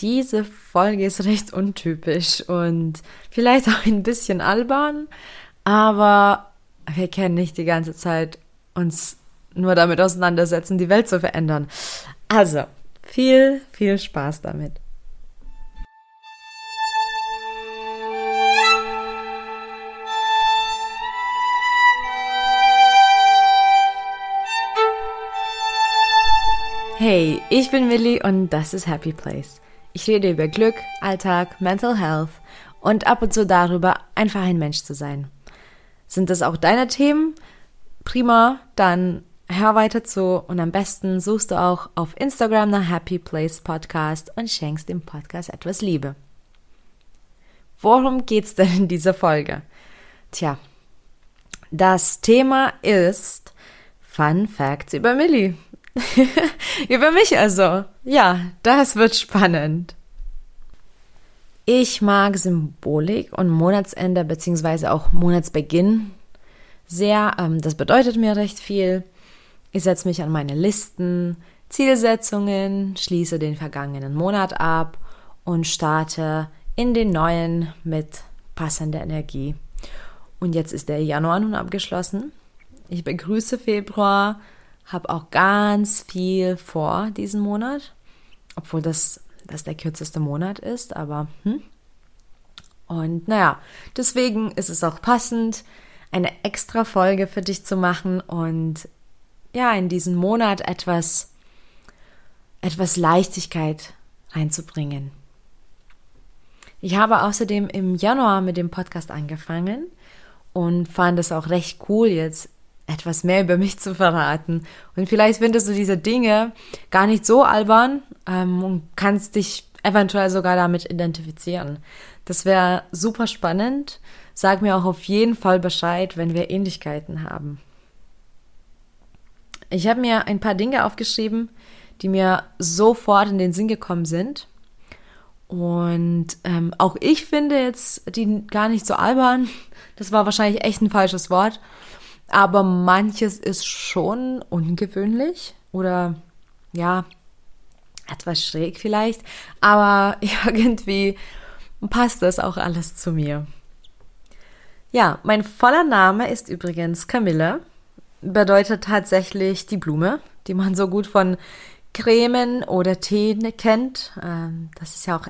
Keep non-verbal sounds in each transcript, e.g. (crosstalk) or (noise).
Diese Folge ist recht untypisch und vielleicht auch ein bisschen albern, aber wir können nicht die ganze Zeit uns nur damit auseinandersetzen, die Welt zu verändern. Also, viel, viel Spaß damit. Hey, ich bin Millie und das ist Happy Place. Ich rede über Glück, Alltag, Mental Health und ab und zu darüber, einfach ein Mensch zu sein. Sind das auch deine Themen? Prima, dann hör weiter zu und am besten suchst du auch auf Instagram nach Happy Place Podcast und schenkst dem Podcast etwas Liebe. Worum geht's denn in dieser Folge? Tja, das Thema ist Fun Facts über Millie. (laughs) Über mich also. Ja, das wird spannend. Ich mag Symbolik und Monatsende bzw. auch Monatsbeginn sehr. Ähm, das bedeutet mir recht viel. Ich setze mich an meine Listen, Zielsetzungen, schließe den vergangenen Monat ab und starte in den neuen mit passender Energie. Und jetzt ist der Januar nun abgeschlossen. Ich begrüße Februar habe auch ganz viel vor diesen Monat, obwohl das, das der kürzeste Monat ist, aber hm. Und naja, deswegen ist es auch passend, eine extra Folge für dich zu machen und ja, in diesen Monat etwas, etwas Leichtigkeit reinzubringen. Ich habe außerdem im Januar mit dem Podcast angefangen und fand es auch recht cool, jetzt etwas mehr über mich zu verraten. Und vielleicht findest du diese Dinge gar nicht so albern ähm, und kannst dich eventuell sogar damit identifizieren. Das wäre super spannend. Sag mir auch auf jeden Fall Bescheid, wenn wir Ähnlichkeiten haben. Ich habe mir ein paar Dinge aufgeschrieben, die mir sofort in den Sinn gekommen sind. Und ähm, auch ich finde jetzt die gar nicht so albern. Das war wahrscheinlich echt ein falsches Wort aber manches ist schon ungewöhnlich oder ja, etwas schräg vielleicht, aber (laughs) irgendwie passt das auch alles zu mir. Ja, mein voller Name ist übrigens Camille, bedeutet tatsächlich die Blume, die man so gut von Cremen oder Tee kennt. Ähm, das ist ja auch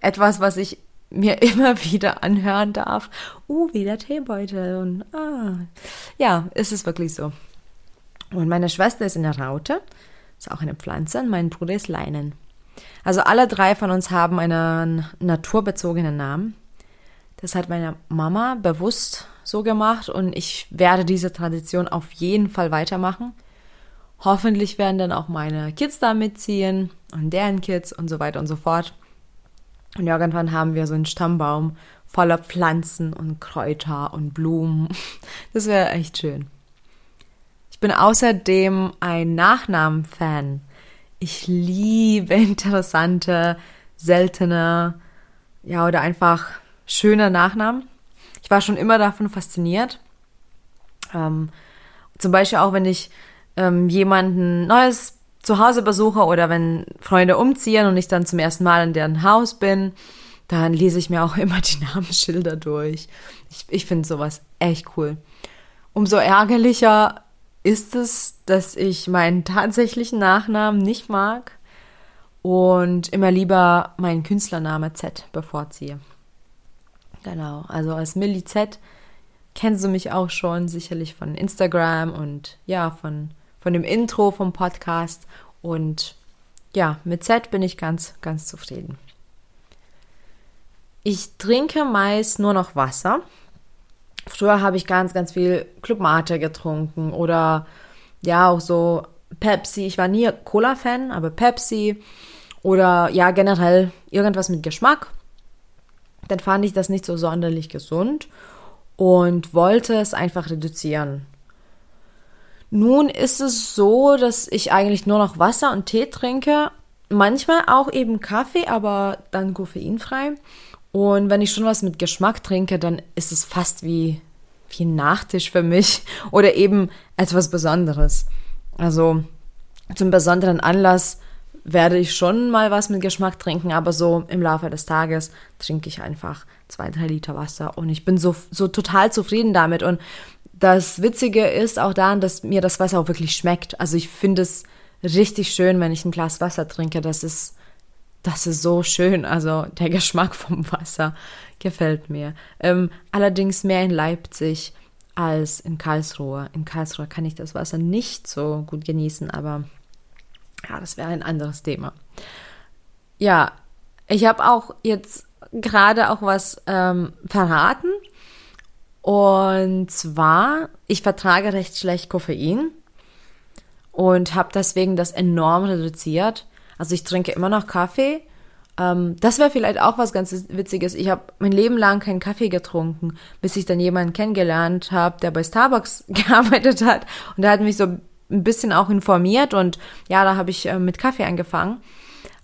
etwas, was ich mir (laughs) immer wieder anhören darf, uh, wieder Teebeutel und ah. Ja, ist es wirklich so. Und meine Schwester ist eine Raute, ist auch eine Pflanze und mein Bruder ist Leinen. Also alle drei von uns haben einen naturbezogenen Namen. Das hat meine Mama bewusst so gemacht und ich werde diese Tradition auf jeden Fall weitermachen. Hoffentlich werden dann auch meine Kids da mitziehen und deren Kids und so weiter und so fort. Und irgendwann haben wir so einen Stammbaum voller Pflanzen und Kräuter und Blumen. (laughs) Das wäre echt schön. Ich bin außerdem ein Nachnamen-Fan. Ich liebe interessante, seltene, ja, oder einfach schöne Nachnamen. Ich war schon immer davon fasziniert. Ähm, zum Beispiel auch, wenn ich ähm, jemanden Neues zu Hause besuche oder wenn Freunde umziehen und ich dann zum ersten Mal in deren Haus bin, dann lese ich mir auch (laughs) immer die Namensschilder durch. Ich, ich finde sowas echt cool. Umso ärgerlicher ist es, dass ich meinen tatsächlichen Nachnamen nicht mag und immer lieber meinen Künstlername Z bevorziehe. Genau, also als Millie Z kennst du mich auch schon sicherlich von Instagram und ja, von von dem Intro vom Podcast. Und ja, mit Z bin ich ganz, ganz zufrieden. Ich trinke meist nur noch Wasser. Früher habe ich ganz, ganz viel Club Mate getrunken oder ja, auch so Pepsi. Ich war nie Cola-Fan, aber Pepsi oder ja, generell irgendwas mit Geschmack. Dann fand ich das nicht so sonderlich gesund und wollte es einfach reduzieren. Nun ist es so, dass ich eigentlich nur noch Wasser und Tee trinke. Manchmal auch eben Kaffee, aber dann koffeinfrei. Und wenn ich schon was mit Geschmack trinke, dann ist es fast wie, wie ein Nachtisch für mich (laughs) oder eben etwas Besonderes. Also zum besonderen Anlass werde ich schon mal was mit Geschmack trinken, aber so im Laufe des Tages trinke ich einfach zwei, drei Liter Wasser und ich bin so, so total zufrieden damit. Und das Witzige ist auch daran, dass mir das Wasser auch wirklich schmeckt. Also ich finde es richtig schön, wenn ich ein Glas Wasser trinke. Das ist, das ist so schön. Also der Geschmack vom Wasser gefällt mir. Ähm, allerdings mehr in Leipzig als in Karlsruhe. In Karlsruhe kann ich das Wasser nicht so gut genießen, aber ja, das wäre ein anderes Thema. Ja, ich habe auch jetzt gerade auch was ähm, verraten. Und zwar, ich vertrage recht schlecht Koffein und habe deswegen das enorm reduziert. Also ich trinke immer noch Kaffee. Ähm, das wäre vielleicht auch was ganz Witziges. Ich habe mein Leben lang keinen Kaffee getrunken, bis ich dann jemanden kennengelernt habe, der bei Starbucks (laughs) gearbeitet hat. Und der hat mich so ein bisschen auch informiert und ja, da habe ich äh, mit Kaffee angefangen.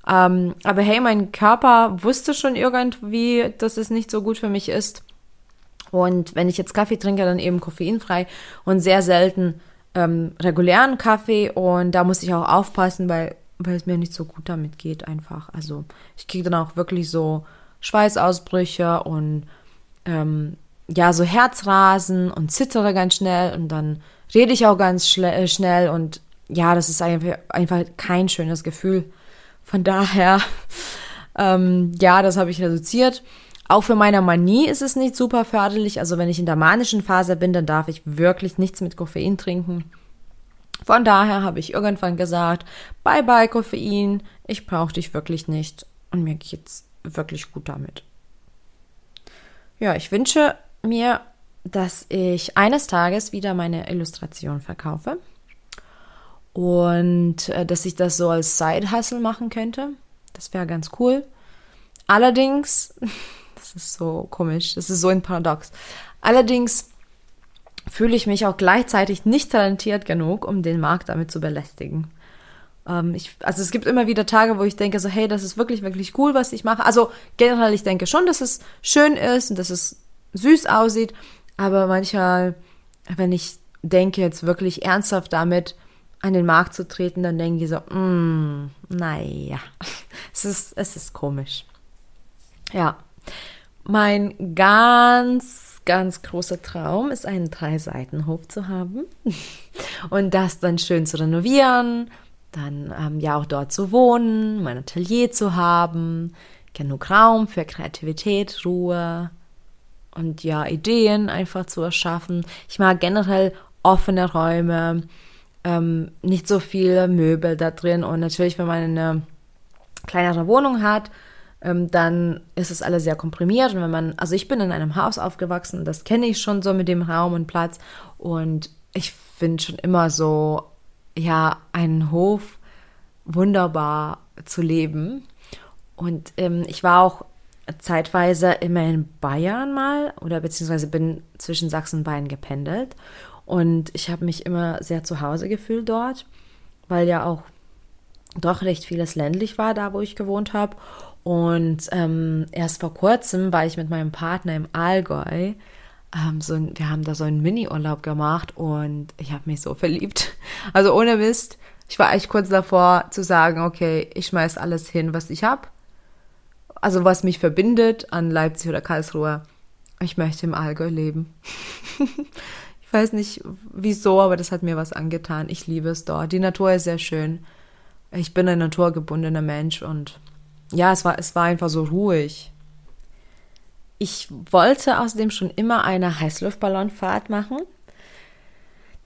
Ähm, aber hey, mein Körper wusste schon irgendwie, dass es nicht so gut für mich ist. Und wenn ich jetzt Kaffee trinke, dann eben koffeinfrei und sehr selten ähm, regulären Kaffee. Und da muss ich auch aufpassen, weil, weil es mir nicht so gut damit geht einfach. Also ich kriege dann auch wirklich so Schweißausbrüche und ähm, ja, so Herzrasen und zittere ganz schnell und dann rede ich auch ganz äh, schnell und ja, das ist einfach, einfach kein schönes Gefühl. Von daher, (laughs) ähm, ja, das habe ich reduziert. Auch für meine Manie ist es nicht super förderlich. Also wenn ich in der manischen Phase bin, dann darf ich wirklich nichts mit Koffein trinken. Von daher habe ich irgendwann gesagt, bye bye Koffein, ich brauche dich wirklich nicht. Und mir geht's wirklich gut damit. Ja, ich wünsche mir dass ich eines Tages wieder meine Illustration verkaufe und äh, dass ich das so als Side-Hustle machen könnte. Das wäre ganz cool. Allerdings, (laughs) das ist so komisch, das ist so ein Paradox. Allerdings fühle ich mich auch gleichzeitig nicht talentiert genug, um den Markt damit zu belästigen. Ähm, ich, also es gibt immer wieder Tage, wo ich denke so, hey, das ist wirklich, wirklich cool, was ich mache. Also generell, ich denke schon, dass es schön ist und dass es süß aussieht, aber manchmal, wenn ich denke, jetzt wirklich ernsthaft damit an den Markt zu treten, dann denke ich so, mm, naja, (laughs) es ist, es ist komisch. Ja, mein ganz, ganz großer Traum ist, einen Drei-Seiten-Hof zu haben (laughs) und das dann schön zu renovieren, dann ähm, ja auch dort zu wohnen, mein Atelier zu haben, genug Raum für Kreativität, Ruhe, und ja, Ideen einfach zu erschaffen. Ich mag generell offene Räume, ähm, nicht so viele Möbel da drin und natürlich, wenn man eine kleinere Wohnung hat, dann ist es alles sehr komprimiert und wenn man, also ich bin in einem Haus aufgewachsen, das kenne ich schon so mit dem Raum und Platz und ich finde schon immer so, ja, einen Hof wunderbar zu leben. Und ähm, ich war auch zeitweise immer in Bayern mal oder beziehungsweise bin zwischen Sachsen und Bayern gependelt und ich habe mich immer sehr zu Hause gefühlt dort, weil ja auch doch recht vieles ländlich war, da wo ich gewohnt habe. Und ähm, erst vor kurzem war ich mit meinem Partner im Allgäu. Ähm, so ein, wir haben da so einen Mini-Urlaub gemacht und ich habe mich so verliebt. (laughs) Also ohne Mist. Ich war echt kurz davor zu sagen, okay, ich schmeiß alles hin, was ich habe also was mich verbindet an Leipzig oder Karlsruhe, ich möchte im Allgäu leben. (laughs) ich weiß nicht wieso, aber das hat mir was angetan. Ich liebe es dort. Die Natur ist sehr schön. Ich bin ein naturgebundener Mensch und ja, es war, es war einfach so ruhig. Ich wollte außerdem schon immer eine Heißluftballonfahrt machen.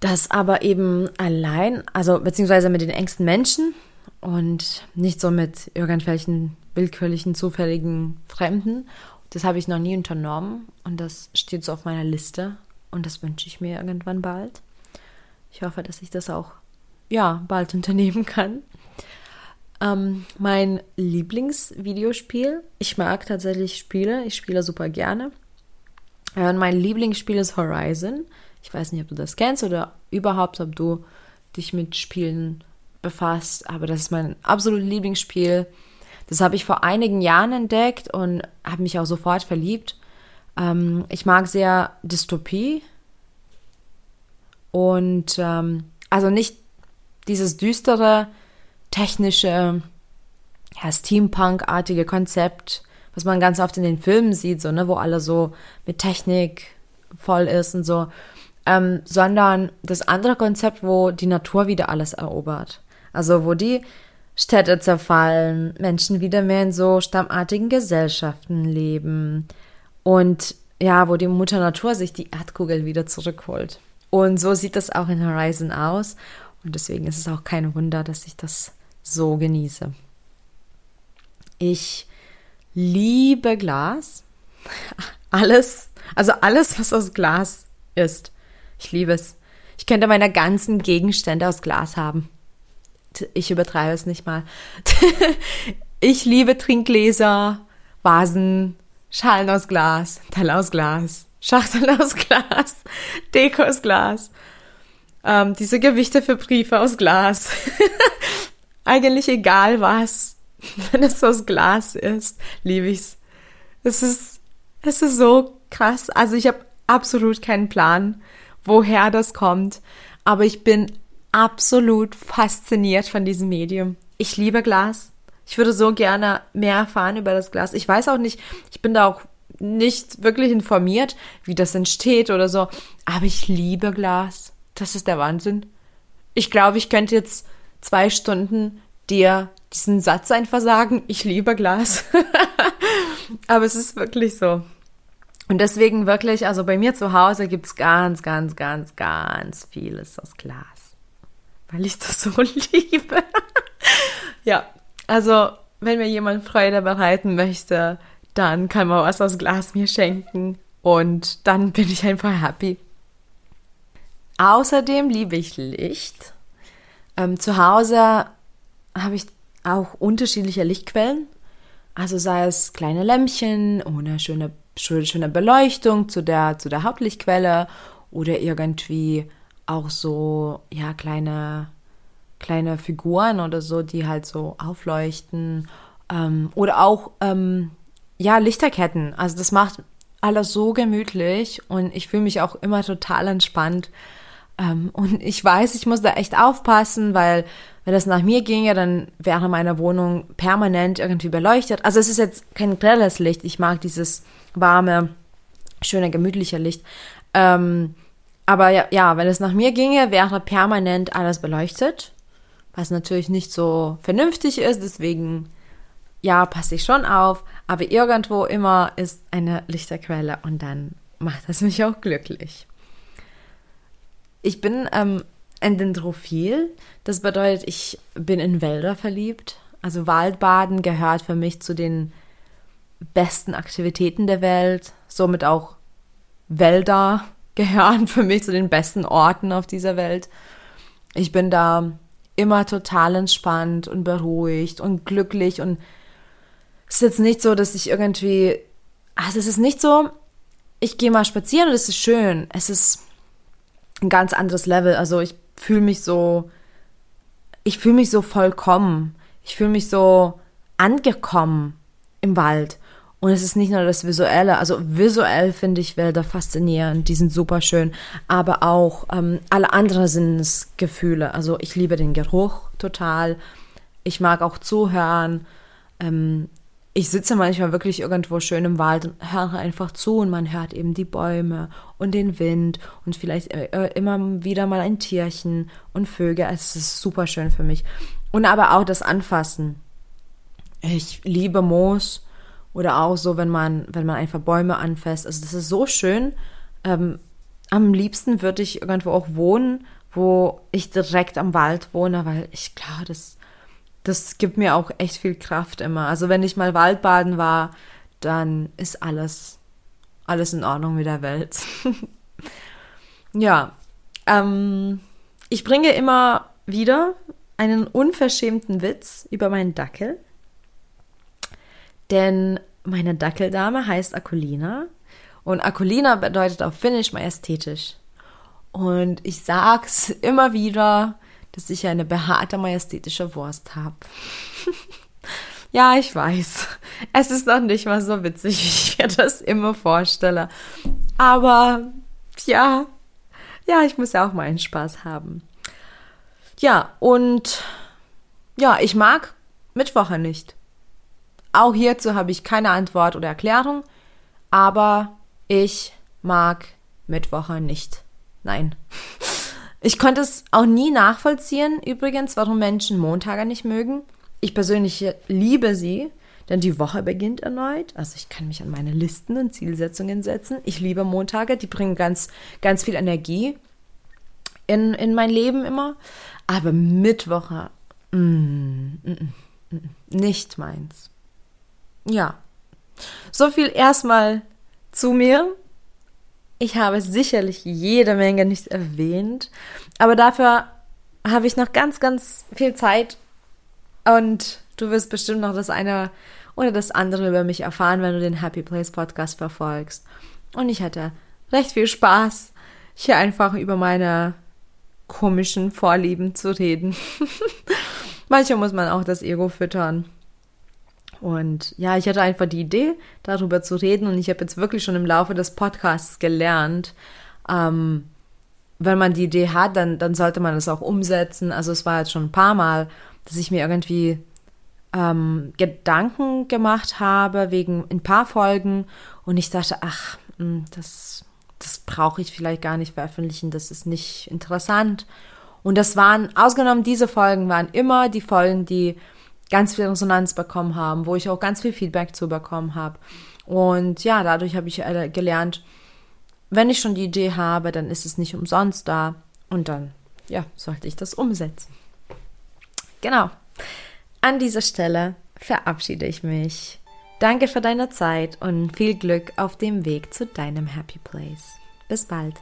Das aber eben allein, also beziehungsweise mit den engsten Menschen und nicht so mit irgendwelchen willkürlichen, zufälligen Fremden. Das habe ich noch nie unternommen und das steht so auf meiner Liste und das wünsche ich mir irgendwann bald. Ich hoffe, dass ich das auch ja bald unternehmen kann. Ähm, mein Lieblingsvideospiel. Ich mag tatsächlich Spiele. Ich spiele super gerne. Und mein Lieblingsspiel ist Horizon. Ich weiß nicht, ob du das kennst oder überhaupt, ob du dich mit Spielen befasst, aber das ist mein absolutes Lieblingsspiel. Das habe ich vor einigen Jahren entdeckt und habe mich auch sofort verliebt. Ähm, ich mag sehr Dystopie und ähm, also nicht dieses düstere, technische, ja, Steampunk-artige Konzept, was man ganz oft in den Filmen sieht, so, ne, wo alle so mit Technik voll ist und so, ähm, sondern das andere Konzept, wo die Natur wieder alles erobert. Also wo die Städte zerfallen, Menschen wieder mehr in so stammartigen Gesellschaften leben und ja, wo die Mutter Natur sich die Erdkugel wieder zurückholt. Und so sieht das auch in Horizon aus und deswegen ist es auch kein Wunder, dass ich das so genieße. Ich liebe Glas. (laughs) Alles, also alles, was aus Glas ist. Ich liebe es. Ich könnte meine ganzen Gegenstände aus Glas haben. Ich übertreibe es nicht mal. (laughs) ich liebe Trinkgläser, Vasen, Schalen aus Glas, Teller aus Glas, Schachteln (laughs) aus Glas, Deko aus Glas, ähm, diese Gewichte für Briefe aus Glas. Eigentlich egal was, (laughs) wenn es aus Glas ist, liebe ich's. Es ist, es ist so krass. Also ich habe absolut keinen Plan, woher das kommt, aber ich bin absolut fasziniert von diesem Medium. Ich liebe Glas. Ich würde so gerne mehr erfahren über das Glas. Ich weiß auch nicht, ich bin da auch nicht wirklich informiert, wie das entsteht oder so, aber ich liebe Glas. Das ist der Wahnsinn. Ich glaube, ich könnte jetzt zwei Stunden dir diesen Satz einfach sagen, ich liebe Glas. (laughs) Aber es ist wirklich so. Und deswegen wirklich, also bei mir zu Hause gibt es ganz, ganz, ganz, ganz vieles aus Glas. Weil ich das so (laughs) liebe. ja, also wenn mir jemand Freude bereiten möchte, dann kann man was aus Glas mir schenken. Und dann bin ich einfach happy. Außerdem liebe ich Licht. Ähm, zu Hause habe ich auch unterschiedliche Lichtquellen. Also sei es kleine Lämpchen ohne schöne, schöne Beleuchtung zu der, zu der Hauptlichtquelle oder irgendwie auch so, ja, kleine, kleine Figuren oder so, die halt so aufleuchten. Ähm, oder auch, ähm, ja, Lichterketten. Also das macht alles so gemütlich und ich fühle mich auch immer total entspannt. Ähm, und ich weiß, ich muss da echt aufpassen, weil wenn das nach mir ginge, dann wäre meine Wohnung permanent irgendwie beleuchtet. Also es ist jetzt kein grelles Licht. Ich mag dieses warme, schöne, gemütliche Licht. Ähm, aber ja, ja, wenn es nach mir ginge, wäre permanent alles beleuchtet. Was natürlich nicht so vernünftig ist. Deswegen, ja, passe ich schon auf. Aber irgendwo immer ist eine Lichterquelle und dann macht das mich auch glücklich. Ich bin ähm, ein Dendrophil. Das bedeutet, ich bin in Wälder verliebt. Also Waldbaden gehört für mich zu den besten Aktivitäten der Welt. Somit auch Wälder (laughs) gehören für mich zu den besten Orten auf dieser Welt. Ich bin da immer total entspannt und beruhigt und glücklich und es ist jetzt nicht so, dass ich irgendwie, also es ist nicht so, ich gehe mal spazieren und es ist schön. Es ist ein ganz anderes Level. Also ich fühle mich so, ich fühle mich so vollkommen. Ich fühle mich so angekommen im Wald. Und es ist nicht nur das Visuelle, also visuell finde ich Wälder faszinierend, die sind super schön, aber auch ähm, alle anderen Sinnesgefühle. Also ich liebe den Geruch total. Ich mag auch zuhören. Ähm, ich sitze manchmal wirklich irgendwo schön im Wald und höre einfach zu und man hört eben die Bäume und den Wind und vielleicht äh, äh, immer wieder mal ein Tierchen und Vögel. Es ist super schön für mich. Und aber auch das Anfassen. Ich liebe Moos oder auch so, wenn man, wenn man einfach Bäume anfasst. Also das ist so schön. Ähm, am liebsten würde ich irgendwo auch wohnen, wo ich direkt am Wald wohne, weil ich glaube, das das gibt mir auch echt viel Kraft immer. Also wenn ich mal Waldbaden war, dann ist alles, alles in Ordnung mit der Welt. (laughs) ja, ähm, ich bringe immer wieder einen unverschämten Witz über meinen Dackel. Denn meine Dackeldame heißt Akulina und Akulina bedeutet auf Finnisch majestätisch. Und ich sag's immer wieder, dass ich eine behaarte majestätische Wurst habe. (laughs) ja, ich weiß. Es ist noch nicht mal so witzig, wie ich mir das immer vorstelle. Aber ja, ja, ich muss ja auch meinen Spaß haben. Ja, und ja, ich mag Mittwoche nicht. Auch hierzu habe ich keine Antwort oder Erklärung, aber ich mag Mittwoche nicht. Nein. (laughs) Ich konnte es auch nie nachvollziehen, übrigens, warum Menschen Montage nicht mögen. Ich persönlich liebe sie, denn die Woche beginnt erneut. Also ich kann mich an meine Listen und Zielsetzungen setzen. Ich liebe Montage, die bringen ganz, ganz viel Energie in, in mein Leben immer. Aber Mittwoche, mm, mm, mm, mm nicht meins. Ja. So viel erstmal zu mir. Ich habe sicherlich jede Menge nicht erwähnt, aber dafür habe ich noch ganz, ganz viel Zeit und du wirst bestimmt noch das eine oder das andere über mich erfahren, wenn du den Happy Place Podcast verfolgst. Und ich hatte recht viel Spaß, hier einfach über meine komischen Vorlieben zu reden. (laughs) Manchmal muss man auch das Ego füttern. Und ja, ich hatte einfach die Idee, darüber zu reden. Und ich habe jetzt wirklich schon im Laufe des Podcasts gelernt, ähm, wenn man die Idee hat, dann, dann sollte man es auch umsetzen. Also es war jetzt schon ein paar Mal, dass ich mir irgendwie ähm, Gedanken gemacht habe wegen ein paar Folgen und ich dachte, ach, hm, das, das brauche ich vielleicht gar nicht veröffentlichen, das ist nicht interessant. Und das waren, ausgenommen diese Folgen, waren immer die Folgen, die ganz viel Resonanz bekommen haben, wo ich auch ganz viel Feedback zu bekommen habe. Und ja, dadurch habe ich äh, gelernt, wenn ich schon die Idee habe, dann ist es nicht umsonst da. Und dann, ja, sollte ich das umsetzen. Genau. An dieser Stelle verabschiede ich mich. Danke für deine Zeit und viel Glück auf dem Weg zu deinem Happy Place. Bis bald.